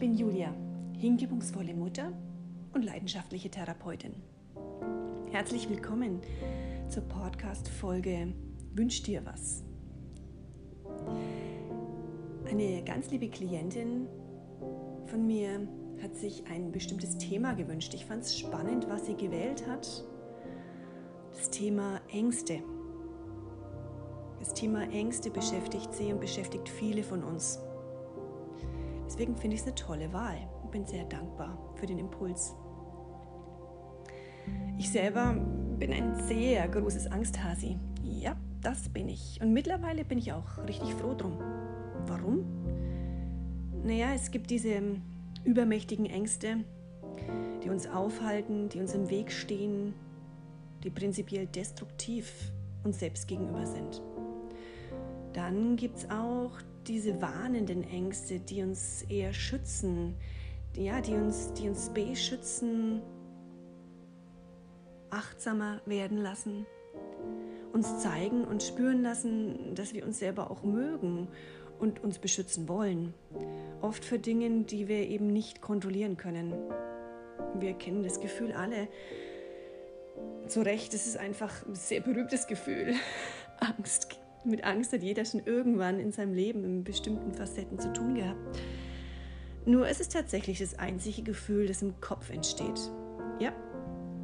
bin Julia, hingebungsvolle Mutter und leidenschaftliche Therapeutin. Herzlich willkommen zur Podcast-Folge Wünsch dir was. Eine ganz liebe Klientin von mir hat sich ein bestimmtes Thema gewünscht. Ich fand es spannend, was sie gewählt hat. Das Thema Ängste. Das Thema Ängste beschäftigt sie und beschäftigt viele von uns. Deswegen finde ich es eine tolle Wahl und bin sehr dankbar für den Impuls. Ich selber bin ein sehr großes Angsthasi. Ja, das bin ich. Und mittlerweile bin ich auch richtig froh drum. Warum? Naja, es gibt diese übermächtigen Ängste, die uns aufhalten, die uns im Weg stehen, die prinzipiell destruktiv uns selbst gegenüber sind. Dann gibt es auch diese warnenden Ängste, die uns eher schützen, ja, die uns, die uns beschützen, achtsamer werden lassen, uns zeigen und spüren lassen, dass wir uns selber auch mögen und uns beschützen wollen. Oft für Dinge, die wir eben nicht kontrollieren können. Wir kennen das Gefühl alle. Zu Recht, es ist einfach ein sehr berühmtes Gefühl. Angst mit Angst hat jeder schon irgendwann in seinem Leben in bestimmten Facetten zu tun gehabt. Nur es ist tatsächlich das einzige Gefühl, das im Kopf entsteht. Ja,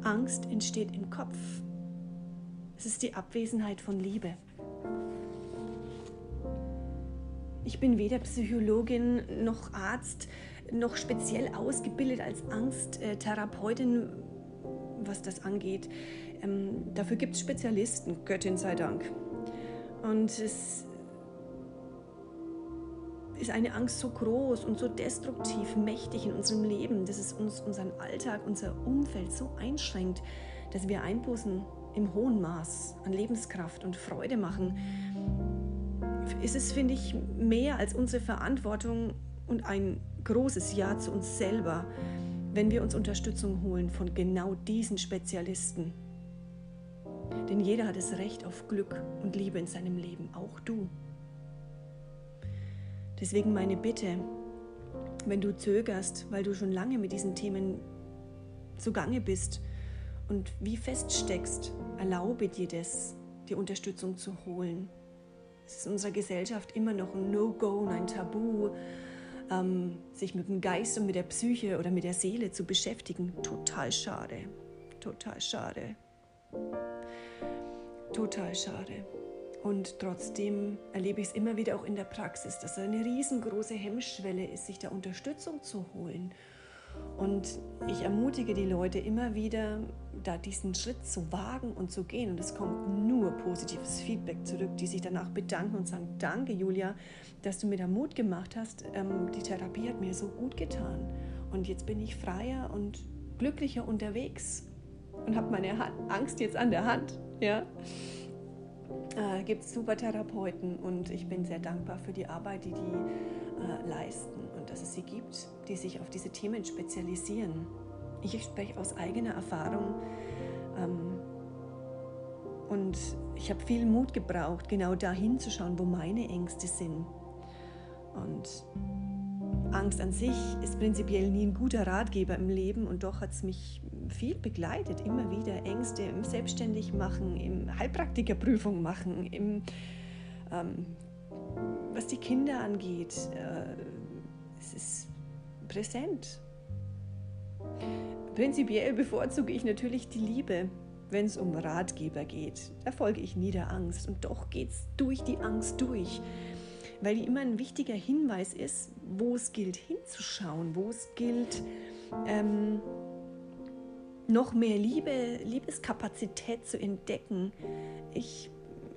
Angst entsteht im Kopf. Es ist die Abwesenheit von Liebe. Ich bin weder Psychologin noch Arzt noch speziell ausgebildet als Angsttherapeutin, was das angeht. Ähm, dafür gibt es Spezialisten, Göttin sei Dank. Und es ist eine Angst so groß und so destruktiv mächtig in unserem Leben, dass es uns unseren Alltag, unser Umfeld so einschränkt, dass wir Einbußen im hohen Maß an Lebenskraft und Freude machen. Ist es, finde ich, mehr als unsere Verantwortung und ein großes Ja zu uns selber, wenn wir uns Unterstützung holen von genau diesen Spezialisten. Denn jeder hat das Recht auf Glück und Liebe in seinem Leben, auch du. Deswegen meine Bitte, wenn du zögerst, weil du schon lange mit diesen Themen zugange bist und wie feststeckst, erlaube dir das, die Unterstützung zu holen. Es ist in unserer Gesellschaft immer noch ein No-Go und ein Tabu, ähm, sich mit dem Geist und mit der Psyche oder mit der Seele zu beschäftigen. Total schade, total schade. Total schade. Und trotzdem erlebe ich es immer wieder auch in der Praxis, dass eine riesengroße Hemmschwelle ist, sich da Unterstützung zu holen. Und ich ermutige die Leute immer wieder, da diesen Schritt zu wagen und zu gehen. Und es kommt nur positives Feedback zurück, die sich danach bedanken und sagen, danke Julia, dass du mir da Mut gemacht hast. Ähm, die Therapie hat mir so gut getan. Und jetzt bin ich freier und glücklicher unterwegs und habe meine Angst jetzt an der Hand. Ja? Äh, gibt es super Therapeuten und ich bin sehr dankbar für die Arbeit, die die äh, leisten und dass es sie gibt, die sich auf diese Themen spezialisieren. Ich spreche aus eigener Erfahrung ähm, und ich habe viel Mut gebraucht, genau da hinzuschauen, wo meine Ängste sind. Und Angst an sich ist prinzipiell nie ein guter Ratgeber im Leben und doch hat es mich viel begleitet, immer wieder Ängste im Selbstständigmachen, im Heilpraktikerprüfung machen, im, ähm, was die Kinder angeht. Äh, es ist präsent. Prinzipiell bevorzuge ich natürlich die Liebe, wenn es um Ratgeber geht. Da folge ich nie der Angst und doch geht es durch die Angst durch weil die immer ein wichtiger Hinweis ist, wo es gilt hinzuschauen, wo es gilt, ähm, noch mehr Liebe, Liebeskapazität zu entdecken. Ich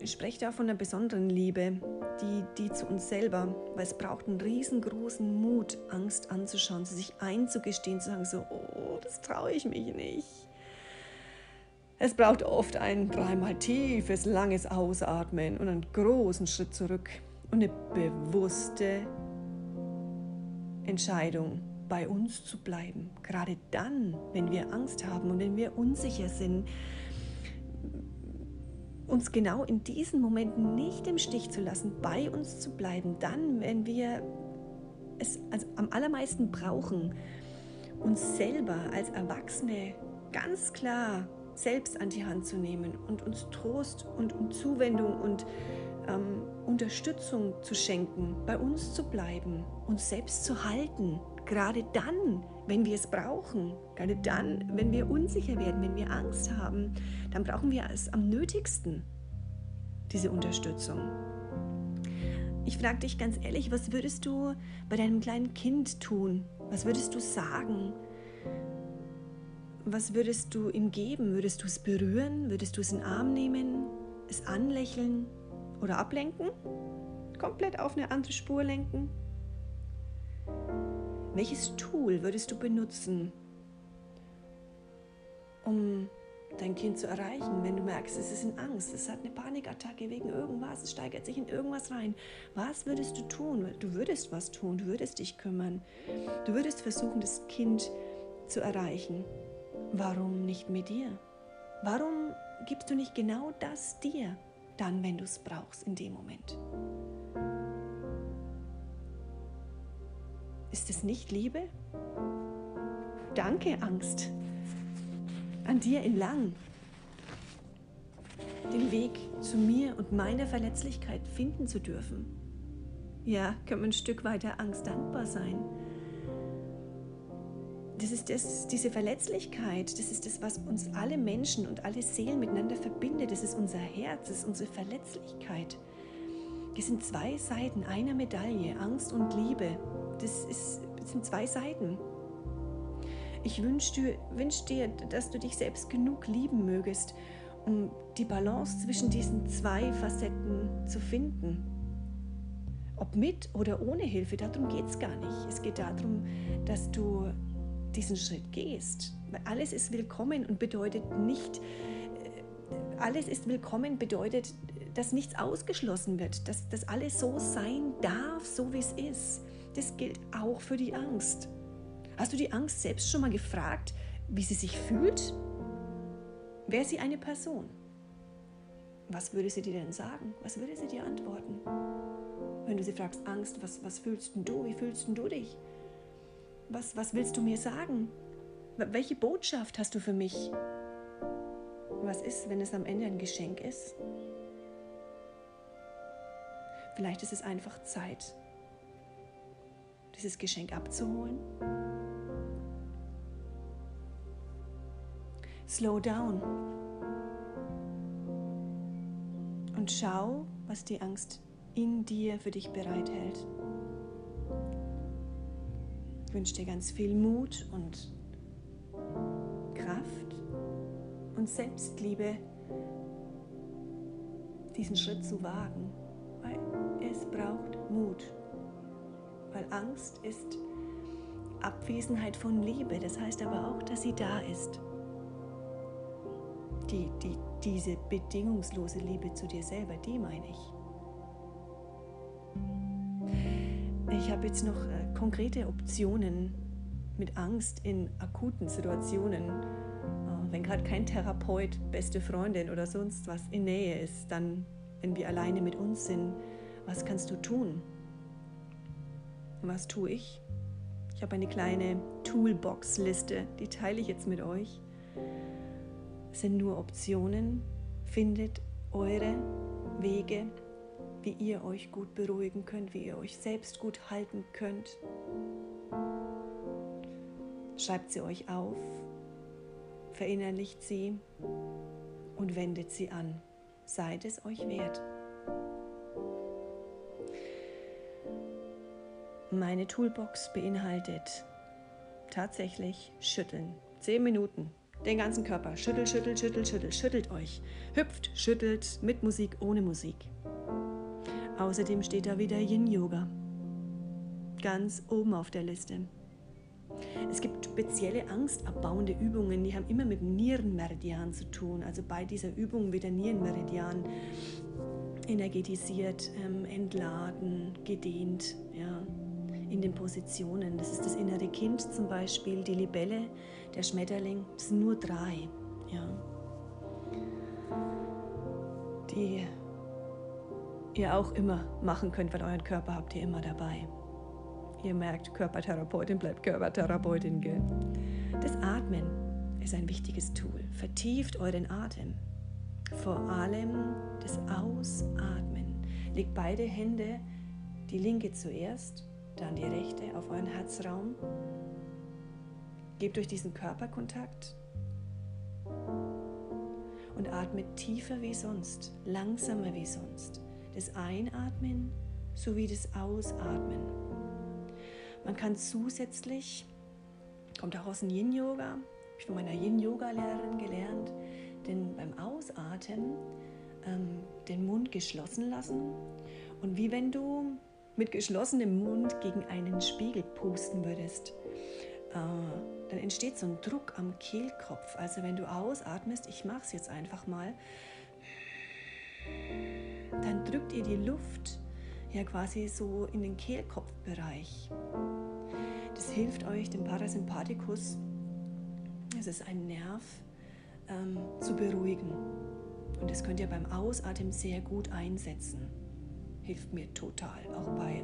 spreche da von einer besonderen Liebe, die, die zu uns selber, weil es braucht einen riesengroßen Mut, Angst anzuschauen, zu sich einzugestehen, zu sagen so, oh, das traue ich mich nicht. Es braucht oft ein dreimal tiefes, langes Ausatmen und einen großen Schritt zurück und eine bewusste Entscheidung, bei uns zu bleiben. Gerade dann, wenn wir Angst haben und wenn wir unsicher sind, uns genau in diesen Momenten nicht im Stich zu lassen, bei uns zu bleiben, dann, wenn wir es also am allermeisten brauchen, uns selber als Erwachsene ganz klar selbst an die Hand zu nehmen und uns Trost und um Zuwendung und ähm, Unterstützung zu schenken, bei uns zu bleiben, uns selbst zu halten, gerade dann, wenn wir es brauchen, gerade dann, wenn wir unsicher werden, wenn wir Angst haben, dann brauchen wir es am nötigsten, diese Unterstützung. Ich frage dich ganz ehrlich, was würdest du bei deinem kleinen Kind tun? Was würdest du sagen? Was würdest du ihm geben? Würdest du es berühren? Würdest du es in den Arm nehmen? Es anlächeln oder ablenken? Komplett auf eine andere Spur lenken? Welches Tool würdest du benutzen, um dein Kind zu erreichen, wenn du merkst, es ist in Angst, es hat eine Panikattacke wegen irgendwas, es steigert sich in irgendwas rein. Was würdest du tun? Du würdest was tun, du würdest dich kümmern. Du würdest versuchen, das Kind zu erreichen. Warum nicht mit dir? Warum gibst du nicht genau das dir, dann, wenn du es brauchst, in dem Moment? Ist es nicht Liebe? Danke, Angst an dir entlang den Weg zu mir und meiner Verletzlichkeit finden zu dürfen. Ja, können wir ein Stück weiter Angst dankbar sein. Das ist das, diese Verletzlichkeit, das ist das, was uns alle Menschen und alle Seelen miteinander verbindet. Das ist unser Herz, das ist unsere Verletzlichkeit. Das sind zwei Seiten einer Medaille, Angst und Liebe. Das, ist, das sind zwei Seiten. Ich wünsche dir, wünsch dir, dass du dich selbst genug lieben mögest, um die Balance zwischen diesen zwei Facetten zu finden. Ob mit oder ohne Hilfe, darum geht es gar nicht. Es geht darum, dass du diesen Schritt gehst. Weil alles ist willkommen und bedeutet nicht, äh, alles ist willkommen bedeutet, dass nichts ausgeschlossen wird, dass, dass alles so sein darf, so wie es ist. Das gilt auch für die Angst. Hast du die Angst selbst schon mal gefragt, wie sie sich fühlt? Wäre sie eine Person? Was würde sie dir denn sagen? Was würde sie dir antworten? Wenn du sie fragst, Angst, was, was fühlst du? Wie fühlst du dich? Was, was willst du mir sagen? Welche Botschaft hast du für mich? Was ist, wenn es am Ende ein Geschenk ist? Vielleicht ist es einfach Zeit, dieses Geschenk abzuholen Slow down und schau, was die Angst in dir für dich bereithält. Ich wünsche dir ganz viel Mut und Kraft und Selbstliebe, diesen Schritt zu wagen, weil es braucht Mut, weil Angst ist Abwesenheit von Liebe, das heißt aber auch, dass sie da ist die, die, diese bedingungslose Liebe zu dir selber, die meine ich. Ich habe jetzt noch äh, konkrete Optionen mit Angst in akuten Situationen. Äh, wenn gerade kein Therapeut, beste Freundin oder sonst was in Nähe ist, dann, wenn wir alleine mit uns sind, was kannst du tun? Was tue ich? Ich habe eine kleine Toolbox-Liste, die teile ich jetzt mit euch sind nur Optionen. Findet eure Wege, wie ihr euch gut beruhigen könnt, wie ihr euch selbst gut halten könnt. Schreibt sie euch auf, verinnerlicht sie und wendet sie an. Seid es euch wert. Meine Toolbox beinhaltet tatsächlich Schütteln. Zehn Minuten den ganzen Körper. Schüttelt, schüttelt, schüttelt, schüttelt, schüttelt euch. Hüpft, schüttelt, mit Musik, ohne Musik. Außerdem steht da wieder Yin Yoga. Ganz oben auf der Liste. Es gibt spezielle angstabbauende Übungen, die haben immer mit dem Nierenmeridian zu tun. Also bei dieser Übung wird der Nierenmeridian energetisiert, ähm, entladen, gedehnt. Ja in den Positionen. Das ist das innere Kind zum Beispiel, die Libelle, der Schmetterling. Das sind nur drei. Ja. Die ihr auch immer machen könnt, weil euren Körper habt ihr immer dabei. Ihr merkt, Körpertherapeutin bleibt Körpertherapeutin. Gell? Das Atmen ist ein wichtiges Tool. Vertieft euren Atem. Vor allem das Ausatmen. Legt beide Hände, die linke zuerst, dann die rechte auf euren Herzraum. Gebt euch diesen Körperkontakt und atmet tiefer wie sonst, langsamer wie sonst. Das Einatmen sowie das Ausatmen. Man kann zusätzlich, kommt auch aus dem Yin-Yoga, ich von meiner Yin-Yoga-Lehrerin gelernt, denn beim Ausatmen ähm, den Mund geschlossen lassen und wie wenn du mit geschlossenem Mund gegen einen Spiegel pusten würdest, äh, dann entsteht so ein Druck am Kehlkopf. Also wenn du ausatmest, ich mache es jetzt einfach mal, dann drückt ihr die Luft ja quasi so in den Kehlkopfbereich. Das hilft euch, den Parasympathikus, es ist ein Nerv, ähm, zu beruhigen. Und das könnt ihr beim Ausatmen sehr gut einsetzen. Hilft mir total, auch bei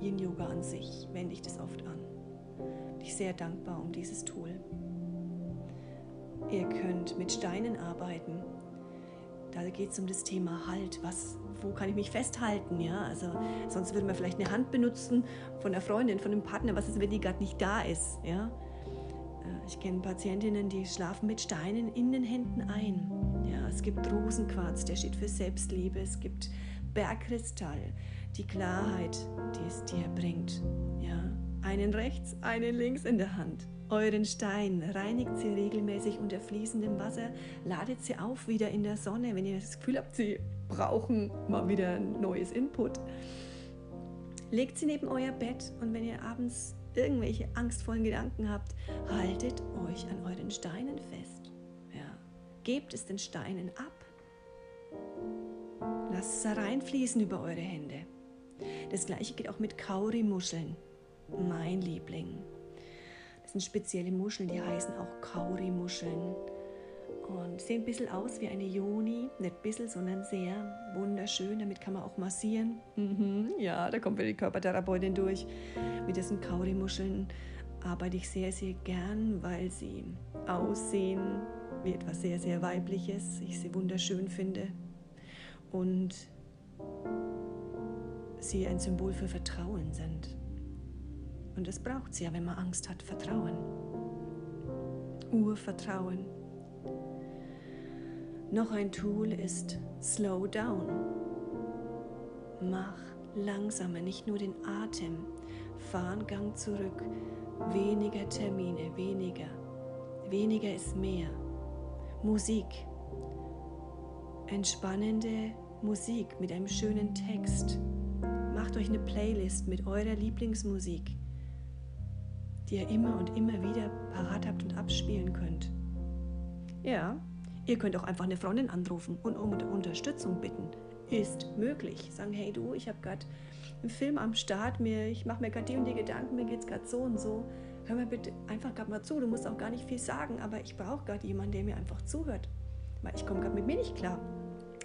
Yin Yoga an sich wende ich das oft an. Bin ich sehr dankbar um dieses Tool. Ihr könnt mit Steinen arbeiten. Da geht es um das Thema Halt. Was, wo kann ich mich festhalten? Ja, also sonst würde man vielleicht eine Hand benutzen von einer Freundin, von einem Partner. Was ist, wenn die gerade nicht da ist? Ja, äh, ich kenne Patientinnen, die schlafen mit Steinen in den Händen ein. Ja, es gibt Rosenquarz, der steht für Selbstliebe. Es gibt Bergkristall, die Klarheit, die es dir bringt. Ja, einen rechts, einen links in der Hand. Euren Stein reinigt sie regelmäßig unter fließendem Wasser, ladet sie auf wieder in der Sonne, wenn ihr das Gefühl habt, sie brauchen mal wieder ein neues Input. Legt sie neben euer Bett und wenn ihr abends irgendwelche angstvollen Gedanken habt, haltet euch an euren Steinen fest. Ja. Gebt es den Steinen ab. Lasst es reinfließen über eure Hände. Das gleiche geht auch mit Kaurimuscheln. Mein Liebling. Das sind spezielle Muscheln, die heißen auch Kaurimuscheln und sehen ein bisschen aus wie eine Joni, nicht ein bisschen, sondern sehr wunderschön. Damit kann man auch massieren. Mhm, ja, da kommt wieder die Körpertherapeutin durch. Mit diesen Kaurimuscheln arbeite ich sehr, sehr gern, weil sie aussehen wie etwas sehr, sehr Weibliches. Ich sie wunderschön finde. Und sie ein Symbol für Vertrauen sind. Und das braucht sie ja, wenn man Angst hat. Vertrauen. Urvertrauen. Noch ein Tool ist Slow Down. Mach langsamer, nicht nur den Atem. Fahr einen Gang zurück. Weniger Termine, weniger. Weniger ist mehr. Musik. Entspannende Musik mit einem schönen Text. Macht euch eine Playlist mit eurer Lieblingsmusik die ihr immer und immer wieder parat habt und abspielen könnt. Ja, ihr könnt auch einfach eine Freundin anrufen und um Unterstützung bitten. Ist möglich. Sagen, hey du, ich habe gerade einen Film am Start, mir, ich mache mir gerade die und die Gedanken, mir geht es gerade so und so. Hör mir bitte einfach gerade mal zu, du musst auch gar nicht viel sagen, aber ich brauche gerade jemanden, der mir einfach zuhört. Weil ich komme gerade mit mir nicht klar.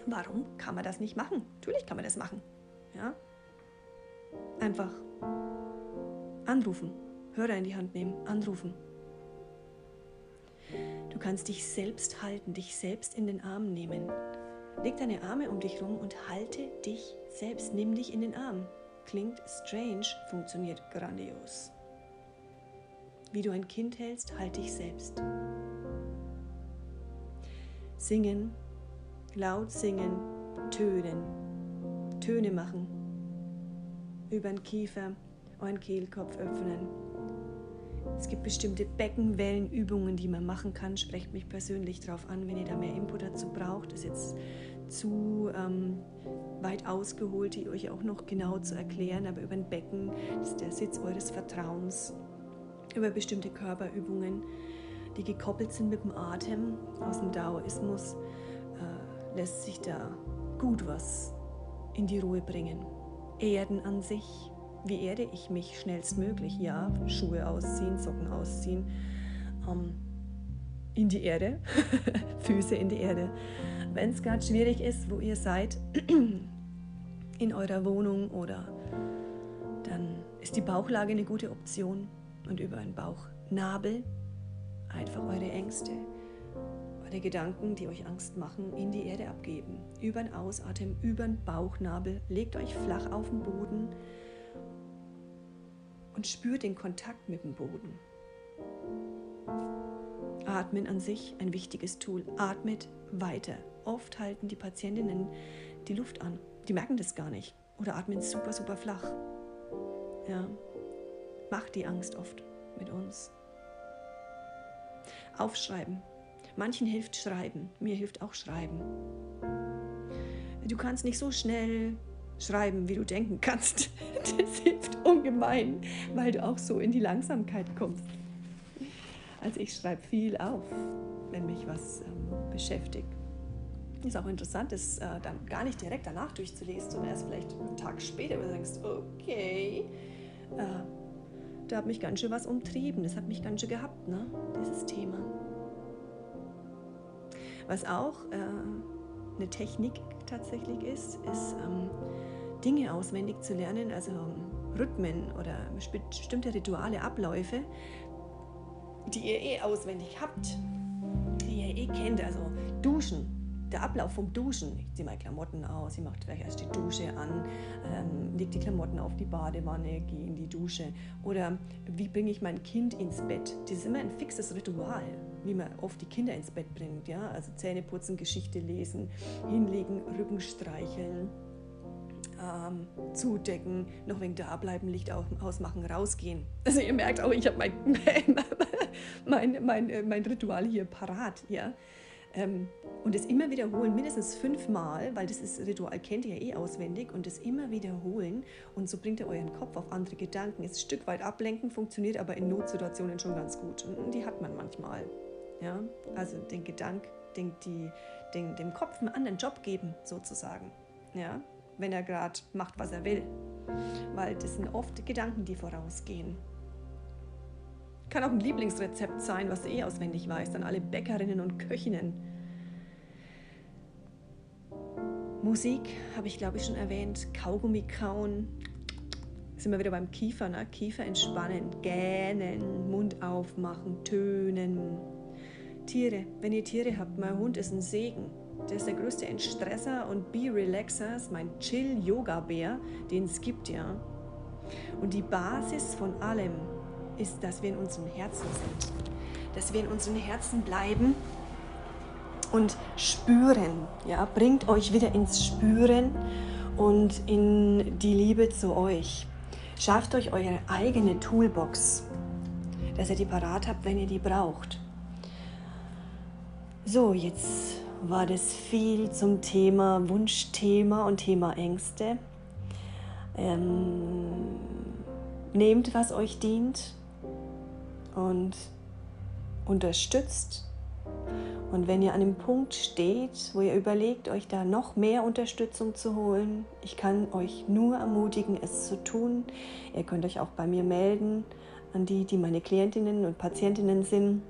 Warum kann man das nicht machen? Natürlich kann man das machen. Ja? Einfach anrufen. Hörer in die Hand nehmen, anrufen. Du kannst dich selbst halten, dich selbst in den Arm nehmen. Leg deine Arme um dich rum und halte dich selbst. Nimm dich in den Arm. Klingt strange, funktioniert grandios. Wie du ein Kind hältst, halte dich selbst. Singen, laut singen, tönen, Töne machen. Über den Kiefer, euren Kehlkopf öffnen. Es gibt bestimmte Beckenwellenübungen, die man machen kann. Sprecht mich persönlich darauf an, wenn ihr da mehr Input dazu braucht. Das ist jetzt zu ähm, weit ausgeholt, die euch auch noch genau zu erklären. Aber über ein Becken das ist der Sitz eures Vertrauens. Über bestimmte Körperübungen, die gekoppelt sind mit dem Atem aus dem Daoismus, äh, lässt sich da gut was in die Ruhe bringen. Erden an sich wie erde ich mich schnellstmöglich? Ja, Schuhe ausziehen, Socken ausziehen, ähm, in die Erde, Füße in die Erde. Wenn es gerade schwierig ist, wo ihr seid, in eurer Wohnung oder dann ist die Bauchlage eine gute Option und über einen Bauchnabel einfach eure Ängste, eure Gedanken, die euch Angst machen, in die Erde abgeben. Über den Ausatmen, über den Bauchnabel, legt euch flach auf den Boden und spürt den Kontakt mit dem Boden. Atmen an sich ein wichtiges Tool. Atmet weiter. Oft halten die Patientinnen die Luft an. Die merken das gar nicht. Oder atmen super, super flach. Ja. Macht die Angst oft mit uns. Aufschreiben. Manchen hilft Schreiben. Mir hilft auch Schreiben. Du kannst nicht so schnell schreiben, wie du denken kannst. Das hilft ungemein, weil du auch so in die Langsamkeit kommst. Also ich schreibe viel auf, wenn mich was ähm, beschäftigt. Ist auch interessant, das äh, dann gar nicht direkt danach durchzulesen, sondern erst vielleicht einen Tag später, wo du denkst, okay, äh, da hat mich ganz schön was umtrieben, das hat mich ganz schön gehabt, ne? dieses Thema. Was auch äh, eine Technik tatsächlich ist, ist ähm, Dinge auswendig zu lernen, also Rhythmen oder bestimmte Rituale, Abläufe, die ihr eh auswendig habt, die ihr eh kennt, also Duschen. Der Ablauf vom Duschen. Ich ziehe meine Klamotten aus, ich mache vielleicht erst die Dusche an, ähm, leg die Klamotten auf die Badewanne, gehe in die Dusche. Oder wie bringe ich mein Kind ins Bett? Das ist immer ein fixes Ritual, wie man oft die Kinder ins Bett bringt. Ja? Also Zähne putzen, Geschichte lesen, hinlegen, Rücken streicheln ähm, zudecken, noch wegen da bleiben, Licht ausmachen, rausgehen. Also ihr merkt auch, ich habe mein, mein, mein, äh, mein, Ritual hier parat. Ja? Ähm, und es immer wiederholen, mindestens fünfmal, weil das ist, Ritual kennt ihr ja eh auswendig, und das immer wiederholen. Und so bringt ihr euren Kopf auf andere Gedanken. Ist ein Stück weit ablenken, funktioniert aber in Notsituationen schon ganz gut. Und die hat man manchmal. Ja? Also den Gedanken, den, die, den, dem Kopf einen anderen Job geben, sozusagen. Ja? Wenn er gerade macht, was er will. Weil das sind oft Gedanken, die vorausgehen. Kann auch ein Lieblingsrezept sein, was du eh auswendig weißt, an alle Bäckerinnen und Köchinnen. Musik habe ich, glaube ich, schon erwähnt. Kaugummi kauen. Sind wir wieder beim Kiefer, ne? Kiefer entspannen, gähnen, Mund aufmachen, tönen. Tiere, wenn ihr Tiere habt, mein Hund ist ein Segen. Der ist der größte Entstresser und Be-Relaxer, mein Chill-Yoga-Bär, den es gibt, ja. Und die Basis von allem ist, dass wir in unserem Herzen sind. Dass wir in unseren Herzen bleiben und spüren. Ja, bringt euch wieder ins Spüren und in die Liebe zu euch. Schafft euch eure eigene Toolbox, dass ihr die parat habt, wenn ihr die braucht. So, jetzt war das viel zum Thema Wunschthema und Thema Ängste. Ähm, nehmt, was euch dient und unterstützt. Und wenn ihr an dem Punkt steht, wo ihr überlegt, euch da noch mehr Unterstützung zu holen, ich kann euch nur ermutigen, es zu tun. Ihr könnt euch auch bei mir melden, an die, die meine Klientinnen und Patientinnen sind.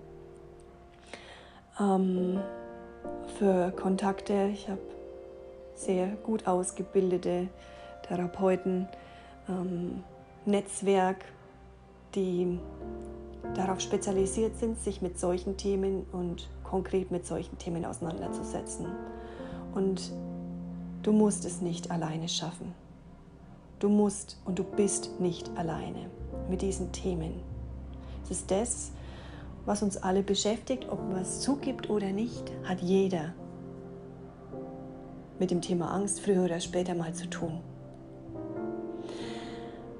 Ähm, für Kontakte. Ich habe sehr gut ausgebildete Therapeuten, ähm, Netzwerk, die darauf spezialisiert sind, sich mit solchen Themen und konkret mit solchen Themen auseinanderzusetzen. Und du musst es nicht alleine schaffen. Du musst und du bist nicht alleine mit diesen Themen. Es ist das, was uns alle beschäftigt, ob man es zugibt oder nicht, hat jeder mit dem Thema Angst früher oder später mal zu tun.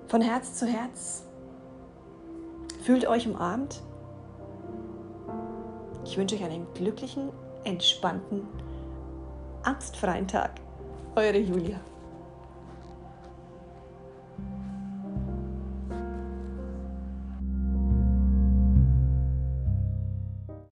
Von Herz zu Herz, fühlt euch umarmt. Ich wünsche euch einen glücklichen, entspannten, angstfreien Tag. Eure Julia.